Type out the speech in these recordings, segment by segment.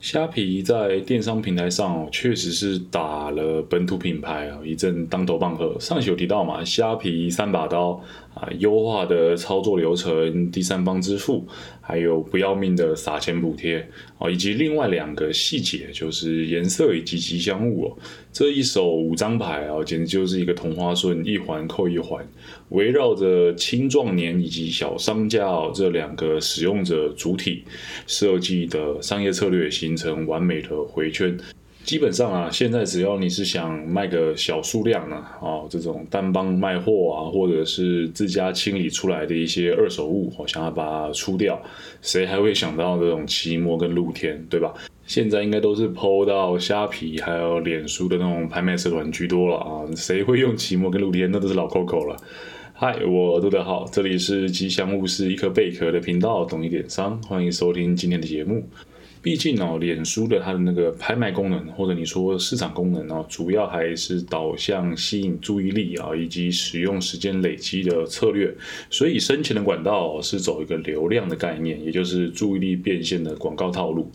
虾皮在电商平台上，确实是打了本土品牌啊一阵当头棒喝。上期有提到嘛，虾皮三把刀啊，优化的操作流程、第三方支付，还有不要命的撒钱补贴哦，以及另外两个细节，就是颜色以及吉祥物哦。这一手五张牌啊，简直就是一个同花顺，一环扣一环，围绕着青壮年以及小商家哦这两个使用者主体设计的商业策略。形成完美的回圈。基本上啊，现在只要你是想卖个小数量呢，哦，这种单帮卖货啊，或者是自家清理出来的一些二手物，我想要把它出掉，谁还会想到这种期末跟露天，对吧？现在应该都是抛到虾皮还有脸书的那种拍卖社团居多了啊，谁会用期末跟露天？那都是老 Coco 了。嗨，我杜德浩，这里是吉祥物是一颗贝壳的频道，懂一点商，欢迎收听今天的节目。毕竟哦，脸书的它的那个拍卖功能，或者你说市场功能哦，主要还是导向吸引注意力啊，以及使用时间累积的策略。所以生钱的管道是走一个流量的概念，也就是注意力变现的广告套路。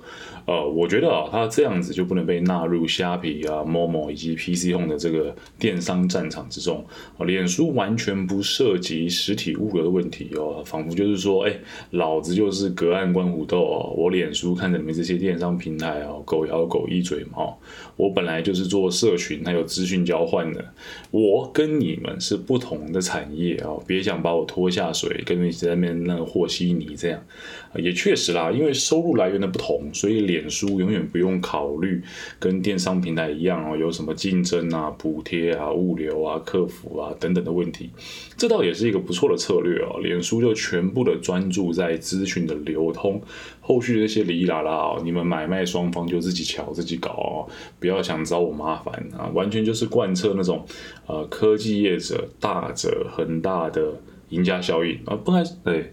呃，我觉得啊，它这样子就不能被纳入虾皮啊、Momo 以及 PC Home 的这个电商战场之中。脸书完全不涉及实体物流的问题哦，仿佛就是说，哎，老子就是隔岸观虎斗哦，我脸书看着你们这些电商平台哦，狗咬狗一嘴毛，我本来就是做社群还有资讯交换的，我跟你们是不同的产业哦，别想把我拖下水，跟你在那边那个和稀泥这样。也确实啦，因为收入来源的不同，所以脸书永远不用考虑跟电商平台一样哦，有什么竞争啊、补贴啊、物流啊、客服啊等等的问题。这倒也是一个不错的策略哦。脸书就全部的专注在资讯的流通，后续那些哩啦啦哦，你们买卖双方就自己瞧自己搞哦，不要想找我麻烦啊，完全就是贯彻那种呃科技业者大者恒大的赢家效应啊，不该对。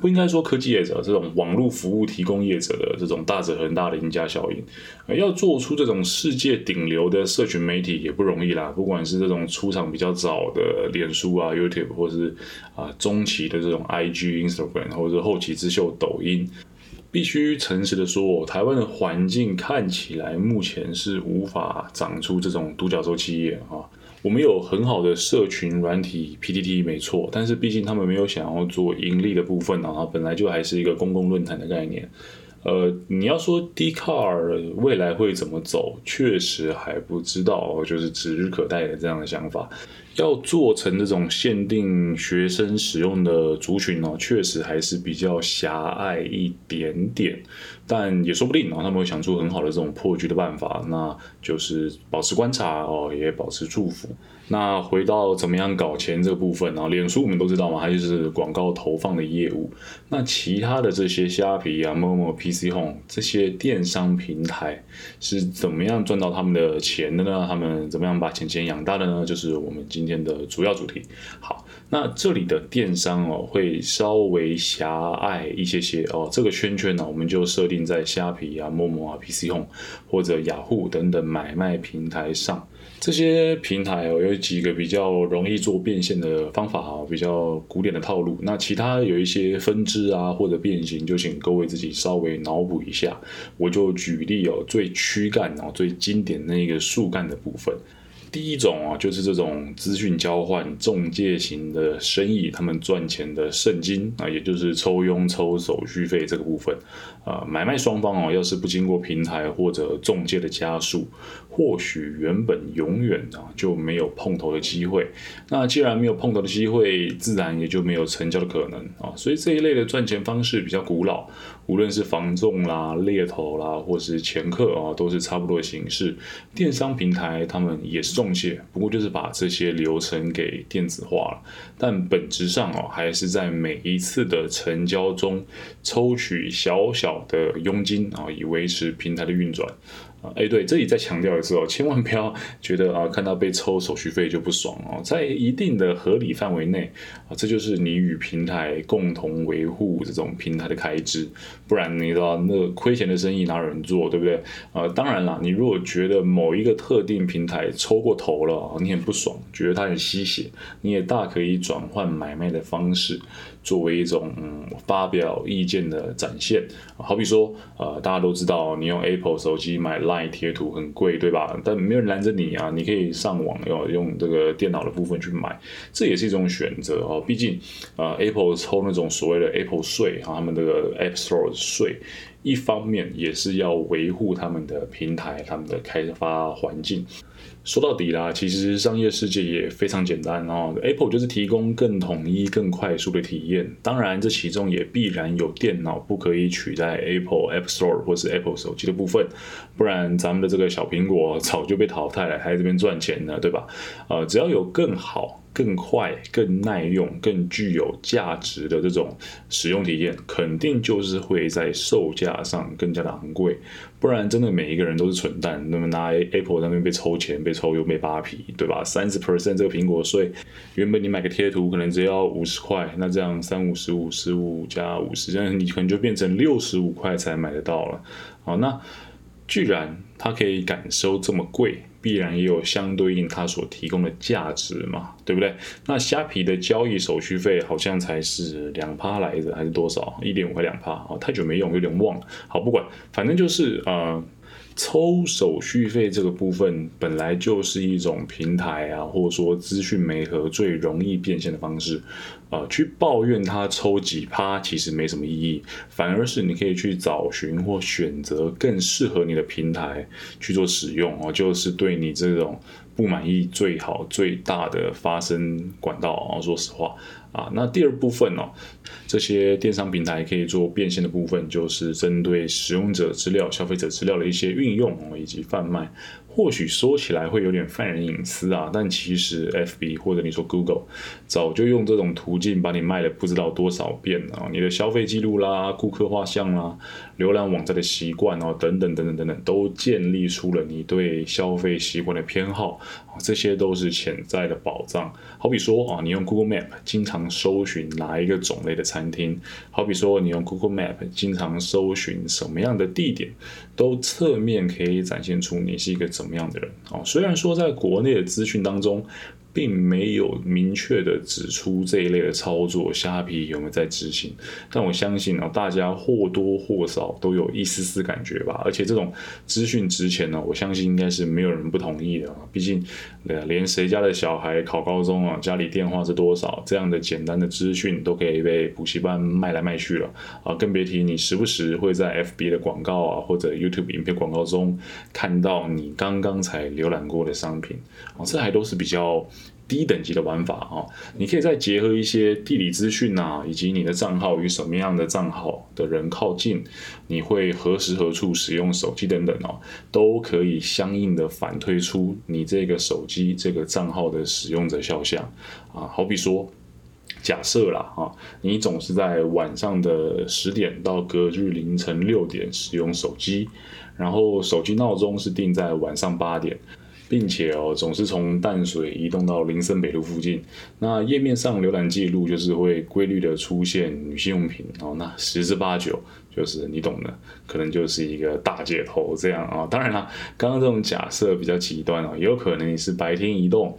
不应该说科技业者这种网络服务提供业者的这种大者恒大的赢家效应，要做出这种世界顶流的社群媒体也不容易啦。不管是这种出场比较早的脸书啊、YouTube，或是啊中期的这种 IG、Instagram，或者是后起之秀抖音，必须诚实的说，台湾的环境看起来目前是无法长出这种独角兽企业啊。我们有很好的社群软体 PTT 没错，但是毕竟他们没有想要做盈利的部分啊，本来就还是一个公共论坛的概念。呃，你要说 d c a r 未来会怎么走，确实还不知道，就是指日可待的这样的想法。要做成这种限定学生使用的族群呢，确实还是比较狭隘一点点，但也说不定哦，他们会想出很好的这种破局的办法，那就是保持观察哦，也保持祝福。那回到怎么样搞钱这个部分啊，脸书我们都知道嘛，它就是广告投放的业务。那其他的这些虾皮啊、某某 PC Home 这些电商平台是怎么样赚到他们的钱的呢？他们怎么样把钱钱养大的呢？就是我们今天的主要主题。好，那这里的电商哦会稍微狭隘一些些哦，这个圈圈呢我们就设定在虾皮啊、某某啊、PC Home 或者雅虎等等买卖平台上。这些平台哦，有几个比较容易做变现的方法哦，比较古典的套路。那其他有一些分支啊，或者变形，就请各位自己稍微脑补一下。我就举例哦，最躯干哦，最经典那个树干的部分。第一种啊，就是这种资讯交换中介型的生意，他们赚钱的圣经啊，也就是抽佣抽手续费这个部分啊，买卖双方哦，要是不经过平台或者中介的加速，或许原本永远啊就没有碰头的机会。那既然没有碰头的机会，自然也就没有成交的可能啊。所以这一类的赚钱方式比较古老。无论是房仲啦、猎头啦，或是掮客啊，都是差不多的形式。电商平台他们也是中介，不过就是把这些流程给电子化了。但本质上哦，还是在每一次的成交中抽取小小的佣金啊，以维持平台的运转。啊，哎，对，这里再强调一次哦，千万不要觉得啊，看到被抽手续费就不爽哦，在一定的合理范围内啊，这就是你与平台共同维护这种平台的开支，不然你知道那亏钱的生意哪有人做，对不对？呃，当然啦，你如果觉得某一个特定平台抽过头了，你很不爽，觉得它很吸血，你也大可以转换买卖的方式。作为一种嗯发表意见的展现，好比说，呃，大家都知道你用 Apple 手机买 Line 贴图很贵，对吧？但没有人拦着你啊，你可以上网要用这个电脑的部分去买，这也是一种选择哦。毕竟，呃，Apple 抽那种所谓的 Apple 税啊，他们这个 App Store 税，一方面也是要维护他们的平台、他们的开发环境。说到底啦，其实商业世界也非常简单哦。Apple 就是提供更统一、更快速的体验。当然，这其中也必然有电脑不可以取代 Apple App Store 或是 Apple 手机的部分，不然咱们的这个小苹果早就被淘汰了，还在这边赚钱呢，对吧？呃，只要有更好。更快、更耐用、更具有价值的这种使用体验，肯定就是会在售价上更加的昂贵。不然，真的每一个人都是蠢蛋，那么拿 Apple 那边被抽钱、被抽又被扒皮，对吧？三十 percent 这个苹果税，原本你买个贴图可能只要五十块，那这样三五十五十五加五十，这样你可能就变成六十五块才买得到了。好，那居然他可以敢收这么贵。必然也有相对应他所提供的价值嘛，对不对？那虾皮的交易手续费好像才是两趴来着，还是多少？一点五块两趴哦，太久没用，有点忘了。好，不管，反正就是呃。抽手续费这个部分本来就是一种平台啊，或者说资讯媒合最容易变现的方式，啊，去抱怨它抽几趴其实没什么意义，反而是你可以去找寻或选择更适合你的平台去做使用哦，就是对你这种不满意最好最大的发声管道啊，说实话。啊，那第二部分哦，这些电商平台可以做变现的部分，就是针对使用者资料、消费者资料的一些运用以及贩卖。或许说起来会有点犯人隐私啊，但其实 F B 或者你说 Google 早就用这种途径把你卖了不知道多少遍了，你的消费记录啦、顾客画像啦、浏览网站的习惯哦，等等等等等等，都建立出了你对消费习惯的偏好啊，这些都是潜在的保障。好比说啊，你用 Google Map 经常搜寻哪一个种类的餐厅，好比说你用 Google Map 经常搜寻什么样的地点，都侧面可以展现出你是一个。怎么样的人哦？虽然说在国内的资讯当中。并没有明确的指出这一类的操作，虾皮有没有在执行？但我相信呢，大家或多或少都有一丝丝感觉吧。而且这种资讯值钱呢，我相信应该是没有人不同意的啊。毕竟，连谁家的小孩考高中啊，家里电话是多少，这样的简单的资讯都可以被补习班卖来卖去了啊！更别提你时不时会在 FB 的广告啊，或者 YouTube 影片广告中看到你刚刚才浏览过的商品啊，这还都是比较。低等级的玩法啊，你可以再结合一些地理资讯啊，以及你的账号与什么样的账号的人靠近，你会何时何处使用手机等等哦，都可以相应的反推出你这个手机这个账号的使用者肖像啊。好比说，假设啦啊，你总是在晚上的十点到隔日凌晨六点使用手机，然后手机闹钟是定在晚上八点。并且哦，总是从淡水移动到林森北路附近。那页面上浏览记录就是会规律的出现女性用品哦。那十之八九就是你懂的，可能就是一个大姐头这样啊。当然了，刚刚这种假设比较极端哦，也有可能你是白天移动，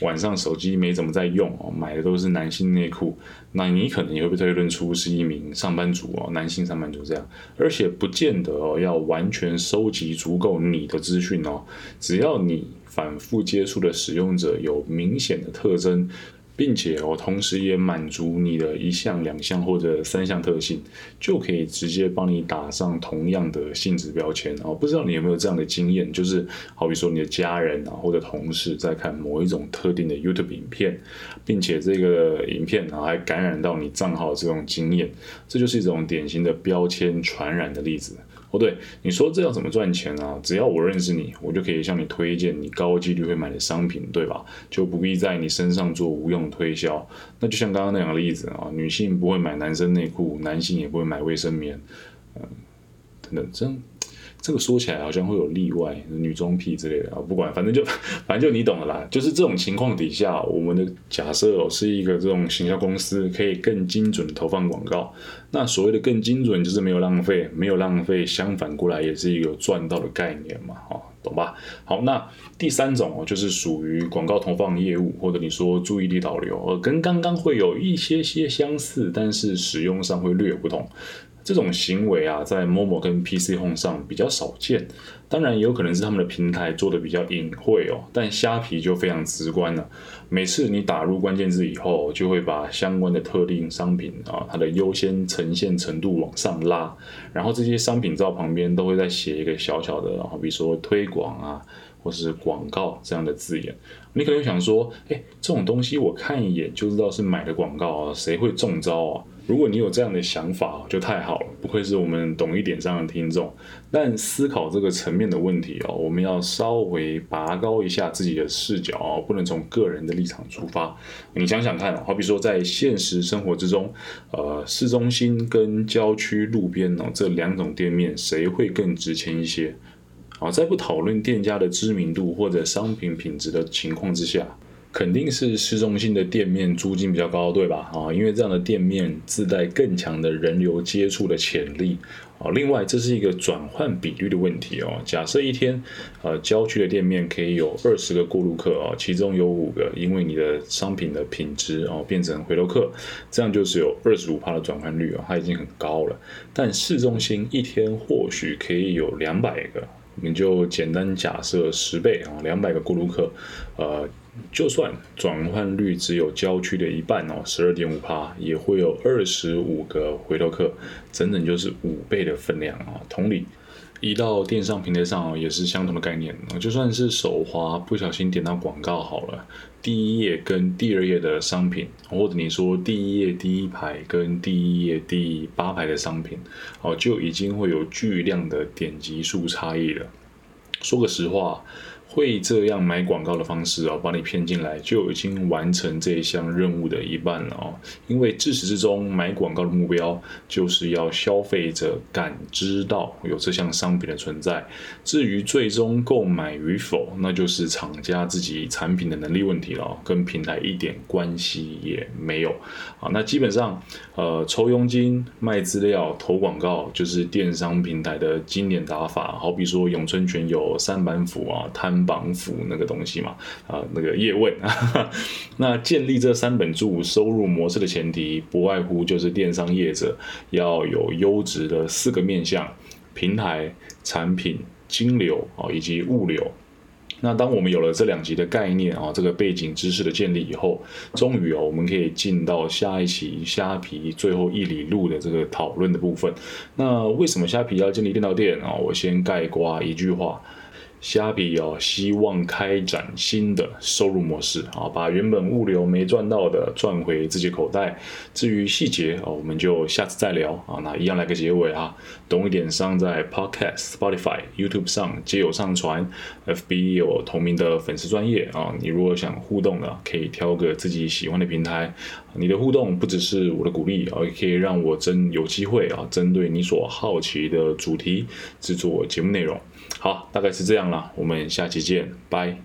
晚上手机没怎么在用哦，买的都是男性内裤，那你可能也会被推论出是一名上班族哦，男性上班族这样。而且不见得哦，要完全收集足够你的资讯哦，只要你。反复接触的使用者有明显的特征，并且哦，同时也满足你的一项、两项或者三项特性，就可以直接帮你打上同样的性质标签哦。不知道你有没有这样的经验？就是好比说你的家人啊或者同事在看某一种特定的 YouTube 影片，并且这个影片啊还感染到你账号这种经验，这就是一种典型的标签传染的例子。哦，对，你说这要怎么赚钱啊？只要我认识你，我就可以向你推荐你高几率会买的商品，对吧？就不必在你身上做无用推销。那就像刚刚那两个例子啊，女性不会买男生内裤，男性也不会买卫生棉，嗯，等等，这样这个说起来好像会有例外，女装癖之类的啊，不管，反正就反正就你懂的啦。就是这种情况底下，我们的假设哦是一个这种行销公司可以更精准投放广告。那所谓的更精准，就是没有浪费，没有浪费，相反过来也是一个赚到的概念嘛，哈，懂吧？好，那第三种哦，就是属于广告投放业务，或者你说注意力导流，呃，跟刚刚会有一些些相似，但是使用上会略有不同。这种行为啊，在 Momo 跟 PC Home 上比较少见，当然也有可能是他们的平台做的比较隐晦哦。但虾皮就非常直观了，每次你打入关键字以后，就会把相关的特定商品啊，它的优先呈现程度往上拉，然后这些商品照旁边都会再写一个小小的，好比如说推广啊，或是广告这样的字眼。你可能想说，哎，这种东西我看一眼就知道是买的广告啊，谁会中招啊？如果你有这样的想法，就太好了，不愧是我们懂一点上的听众。但思考这个层面的问题哦，我们要稍微拔高一下自己的视角哦，不能从个人的立场出发。你想想看，好比说在现实生活之中，呃，市中心跟郊区路边哦，这两种店面谁会更值钱一些？啊，在不讨论店家的知名度或者商品品质的情况之下。肯定是市中心的店面租金比较高，对吧？啊，因为这样的店面自带更强的人流接触的潜力。啊，另外这是一个转换比率的问题哦。假设一天，呃，郊区的店面可以有二十个过路客哦，其中有五个因为你的商品的品质哦变成回头客，这样就是有二十五帕的转换率哦，它已经很高了。但市中心一天或许可以有两百个，我们就简单假设十倍啊，两百个过路客，呃。就算转换率只有郊区的一半哦，十二点五趴，也会有二十五个回头客，整整就是五倍的分量啊。同理，移到电商平台上，也是相同的概念。就算是手滑不小心点到广告好了，第一页跟第二页的商品，或者你说第一页第一排跟第一页第八排的商品，哦，就已经会有巨量的点击数差异了。说个实话。会这样买广告的方式哦，把你骗进来，就已经完成这一项任务的一半了哦。因为自始至终买广告的目标就是要消费者感知到有这项商品的存在。至于最终购买与否，那就是厂家自己产品的能力问题了，跟平台一点关系也没有啊。那基本上，呃，抽佣金、卖资料、投广告，就是电商平台的经典打法。好比说咏春拳有三板斧啊，摊。绑缚那个东西嘛，啊，那个叶问，那建立这三本柱收入模式的前提，不外乎就是电商业者要有优质的四个面向：平台、产品、金流啊，以及物流。那当我们有了这两级的概念啊，这个背景知识的建立以后，终于哦，我们可以进到下一期虾皮最后一里路的这个讨论的部分。那为什么虾皮要建立电脑店啊？我先概括一句话。虾皮哦，希望开展新的收入模式啊，把原本物流没赚到的赚回自己口袋。至于细节哦，我们就下次再聊啊。那一样来个结尾哈，懂一点商在 Podcast、Spotify、YouTube 上皆有上传，FB 有同名的粉丝专业啊。你如果想互动的，可以挑个自己喜欢的平台。你的互动不只是我的鼓励啊，也可以让我真有机会啊，针对你所好奇的主题制作节目内容。好，大概是这样啦，我们下期见，拜。